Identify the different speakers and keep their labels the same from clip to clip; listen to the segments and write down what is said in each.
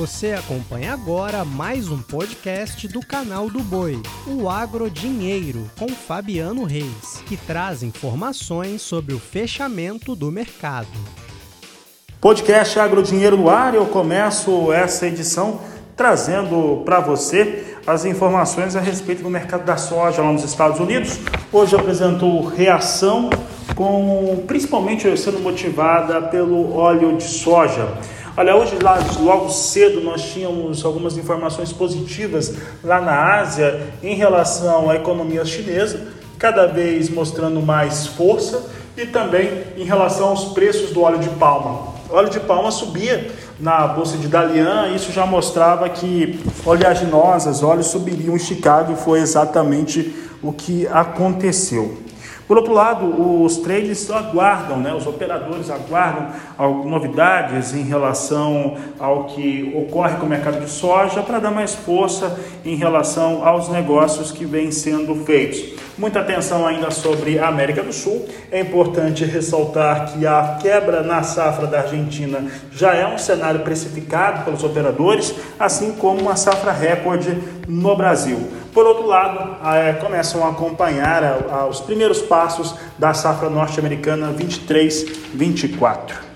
Speaker 1: Você acompanha agora mais um podcast do canal do Boi, o Agro Dinheiro, com Fabiano Reis, que traz informações sobre o fechamento do mercado.
Speaker 2: Podcast Agro Dinheiro no ar, eu começo essa edição trazendo para você as informações a respeito do mercado da soja lá nos Estados Unidos. Hoje apresentou reação com principalmente sendo motivada pelo óleo de soja. Olha, hoje lá, logo cedo nós tínhamos algumas informações positivas lá na Ásia em relação à economia chinesa, cada vez mostrando mais força e também em relação aos preços do óleo de palma. O óleo de palma subia na bolsa de Dalian, isso já mostrava que oleaginosas, óleos subiriam em Chicago foi exatamente o que aconteceu. Por outro lado, os traders aguardam, né, os operadores aguardam novidades em relação ao que ocorre com o mercado de soja para dar mais força em relação aos negócios que vêm sendo feitos. Muita atenção ainda sobre a América do Sul. É importante ressaltar que a quebra na safra da Argentina já é um cenário precificado pelos operadores, assim como uma safra recorde no Brasil. Por outro lado, é, começam a acompanhar a, a, os primeiros passos da safra norte-americana 23-24.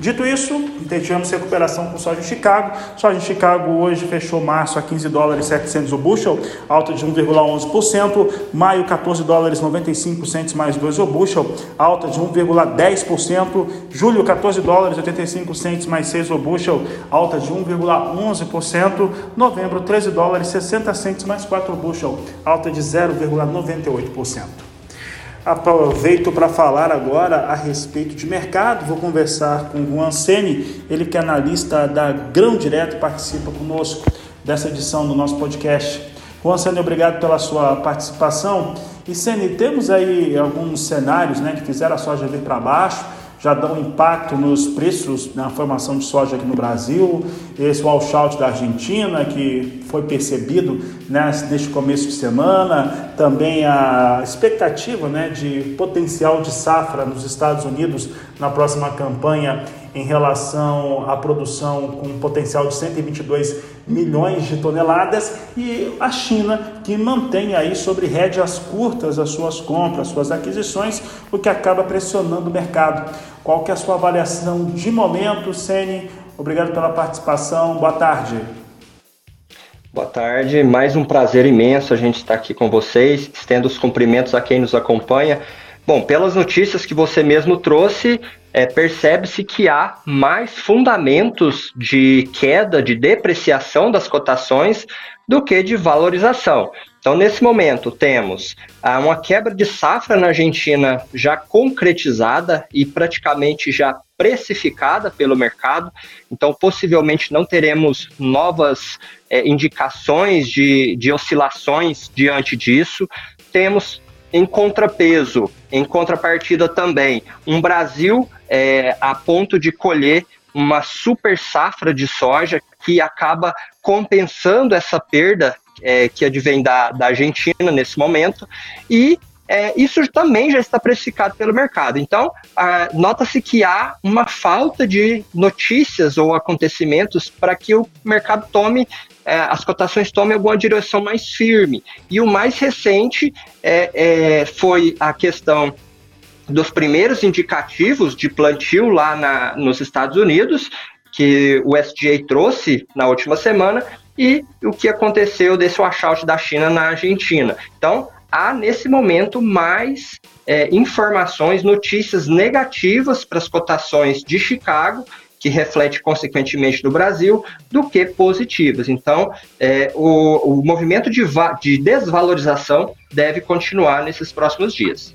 Speaker 2: Dito isso, tivemos recuperação com soja em Chicago. Soja em Chicago hoje fechou março a 15 dólares 700 o bushel, alta de 1,11%. Maio 14 dólares 95 centes mais 2 o bushel, alta de 1,10%. Julho 14 dólares 85 centes mais 6 o bushel, alta de 1,11%. Novembro 13 dólares 60 centes mais 4 o bushel, alta de 0,98%. Aproveito para falar agora a respeito de mercado. Vou conversar com o Juan Sene, ele que é analista da Grão Direto, participa conosco dessa edição do nosso podcast. Juan Sene, obrigado pela sua participação. E Sene, temos aí alguns cenários né, que fizeram a soja vir para baixo já dão impacto nos preços na formação de soja aqui no Brasil. Esse washout da Argentina, que foi percebido né, neste começo de semana. Também a expectativa né, de potencial de safra nos Estados Unidos na próxima campanha em relação à produção com potencial de 122 milhões de toneladas e a China que mantém aí sobre rédeas curtas as suas compras, suas aquisições, o que acaba pressionando o mercado. Qual que é a sua avaliação de momento, Sene? Obrigado pela participação. Boa tarde.
Speaker 3: Boa tarde, mais um prazer imenso a gente estar aqui com vocês, estendo os cumprimentos a quem nos acompanha. Bom, pelas notícias que você mesmo trouxe, é, percebe-se que há mais fundamentos de queda, de depreciação das cotações do que de valorização. Então, nesse momento, temos ah, uma quebra de safra na Argentina já concretizada e praticamente já precificada pelo mercado. Então, possivelmente não teremos novas é, indicações de, de oscilações diante disso. Temos em contrapeso, em contrapartida também, um Brasil é, a ponto de colher uma super safra de soja que acaba compensando essa perda é, que advém da, da Argentina nesse momento, e é, isso também já está precificado pelo mercado. Então, nota-se que há uma falta de notícias ou acontecimentos para que o mercado tome, é, as cotações tomem alguma direção mais firme. E o mais recente é, é foi a questão dos primeiros indicativos de plantio lá na, nos Estados Unidos, que o SDA trouxe na última semana, e o que aconteceu desse washout da China na Argentina. Então, há nesse momento mais é, informações, notícias negativas para as cotações de Chicago, que reflete consequentemente no Brasil, do que positivas. Então, é, o, o movimento de, de desvalorização deve continuar nesses próximos dias.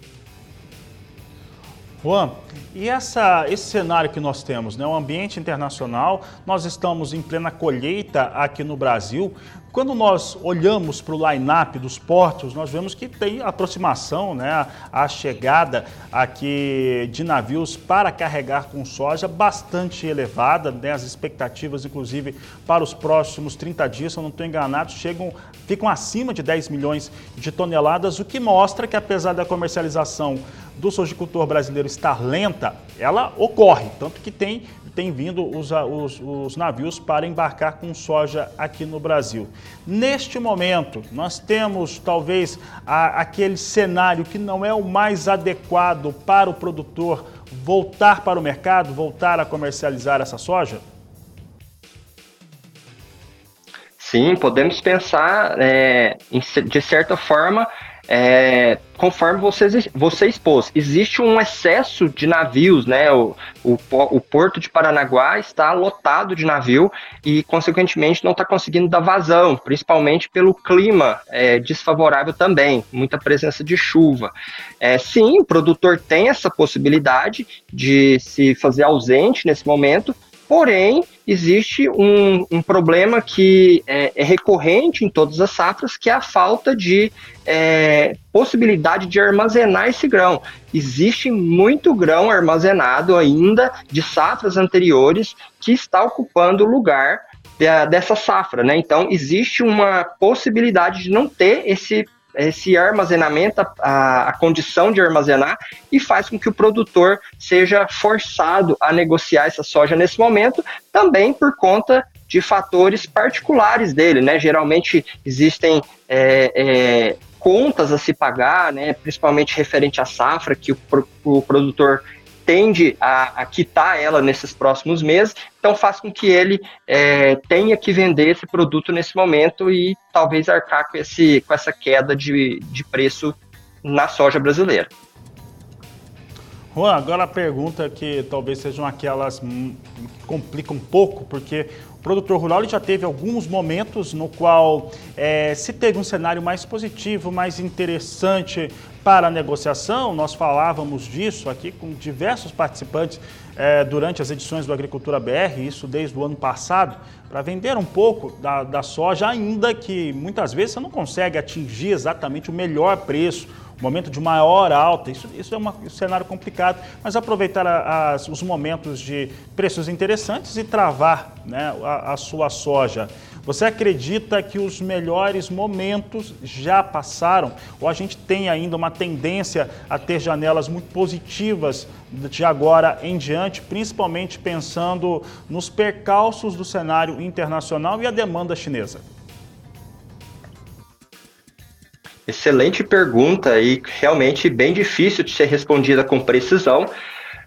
Speaker 2: Juan, e essa, esse cenário que nós temos, né, o ambiente internacional, nós estamos em plena colheita aqui no Brasil. Quando nós olhamos para o line-up dos portos, nós vemos que tem aproximação, né, a chegada aqui de navios para carregar com soja bastante elevada, né, as expectativas, inclusive, para os próximos 30 dias, se eu não estou enganado, chegam, ficam acima de 10 milhões de toneladas, o que mostra que apesar da comercialização do sojicultor brasileiro estar lenta, ela ocorre, tanto que tem, tem vindo os, os, os, navios para embarcar com soja aqui no Brasil. Neste momento, nós temos talvez a, aquele cenário que não é o mais adequado para o produtor voltar para o mercado, voltar a comercializar essa soja?
Speaker 3: Sim, podemos pensar, é, de certa forma, é, conforme você, você expôs, existe um excesso de navios, né? O, o, o, porto de Paranaguá está lotado de navio e, consequentemente, não está conseguindo dar vazão, principalmente pelo clima é, desfavorável também, muita presença de chuva. É, sim, o produtor tem essa possibilidade de se fazer ausente nesse momento, Porém, existe um, um problema que é, é, recorrente em todas as safras, que é a falta de é, possibilidade de armazenar esse grão. Existe muito grão armazenado ainda de safras anteriores que está ocupando o lugar dessa safra, né? Então existe uma possibilidade de não ter esse esse armazenamento, a, a, condição de armazenar, e faz com que o produtor seja forçado a negociar essa soja nesse momento, também por conta de fatores particulares dele, né? Geralmente existem é, é, contas a se pagar, né? Principalmente referente à safra que o, o produtor tende a, a, quitar ela nesses próximos meses, então faz com que ele é, tenha que vender esse produto nesse momento e talvez arcar com, esse, com essa queda de, de preço na soja brasileira.
Speaker 2: Juan, agora a pergunta que talvez sejam aquelas que complicam um pouco, porque o produtor rural já teve alguns momentos no qual é, se teve um cenário mais positivo, mais interessante para a negociação, nós falávamos disso aqui com diversos participantes é, durante as edições do Agricultura BR, isso desde o ano passado, para vender um pouco da, da soja, ainda que muitas vezes você não consegue atingir exatamente o melhor preço, momento de maior alta, isso, isso é uma, um cenário complicado, mas aproveitar as, os momentos de preços interessantes e travar né, a, a sua soja. Você acredita que os melhores momentos já passaram? Ou a gente tem ainda uma tendência a ter janelas muito positivas de agora em diante, principalmente pensando nos percalços do cenário internacional e a demanda chinesa?
Speaker 3: Excelente pergunta e realmente bem difícil de ser respondida com precisão.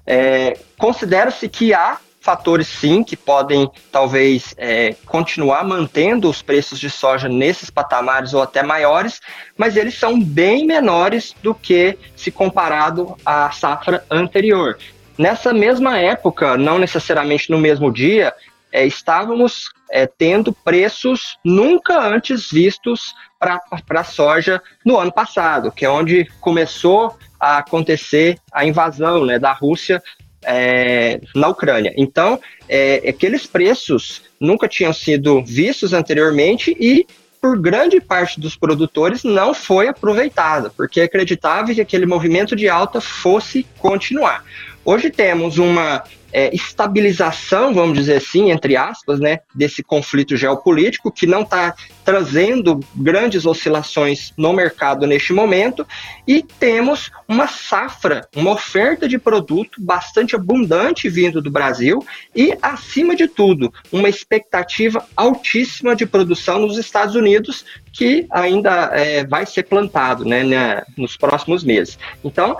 Speaker 3: É, Considera-se que há fatores sim que podem talvez é, continuar mantendo os preços de soja nesses patamares ou até maiores, mas eles são bem menores do que se comparado à safra anterior. Nessa mesma época, não necessariamente no mesmo dia, é, estávamos é, tendo preços nunca antes vistos para a soja no ano passado, que é onde começou a acontecer a invasão né, da Rússia é, na Ucrânia. Então, é, aqueles preços nunca tinham sido vistos anteriormente e por grande parte dos produtores não foi aproveitado, porque acreditava que aquele movimento de alta fosse continuar. Hoje temos uma é, estabilização, vamos dizer assim, entre aspas, né, desse conflito geopolítico que não está trazendo grandes oscilações no mercado neste momento e temos uma safra, uma oferta de produto bastante abundante vindo do Brasil e, acima de tudo, uma expectativa altíssima de produção nos Estados Unidos que ainda é, vai ser plantado né, né, nos próximos meses. Então,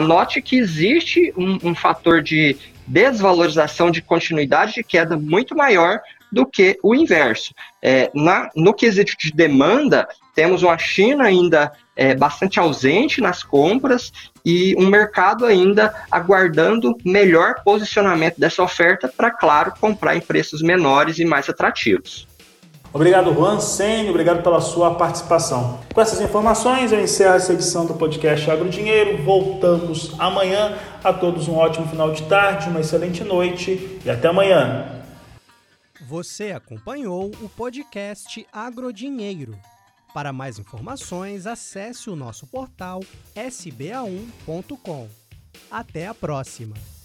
Speaker 3: note que existe um, um fator de desvalorização de continuidade de queda muito maior do que o inverso. É, na, no quesito de demanda, temos uma China ainda é, bastante ausente nas compras e um mercado ainda aguardando melhor posicionamento dessa oferta para, claro, comprar em preços menores e mais atrativos.
Speaker 2: Obrigado, Juan Sen, obrigado pela sua participação. Com essas informações, eu encerro essa edição do podcast Agro Dinheiro. Voltamos amanhã. A todos um ótimo final de tarde, uma excelente noite e até amanhã.
Speaker 1: Você acompanhou o podcast Agrodinheiro. Para mais informações, acesse o nosso portal sba1.com. Até a próxima!